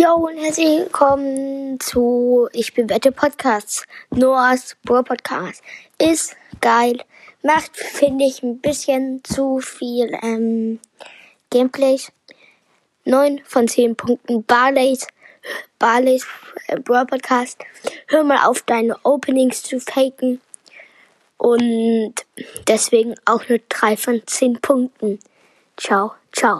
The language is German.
Jo und herzlich willkommen zu Ich bin Wette Podcasts. Noahs Bro Podcast ist geil. Macht, finde ich, ein bisschen zu viel ähm, Gameplays. 9 von 10 Punkten. Barleys, Barleys äh, Bro Podcast. Hör mal auf, deine Openings zu faken. Und deswegen auch nur 3 von 10 Punkten. Ciao, ciao.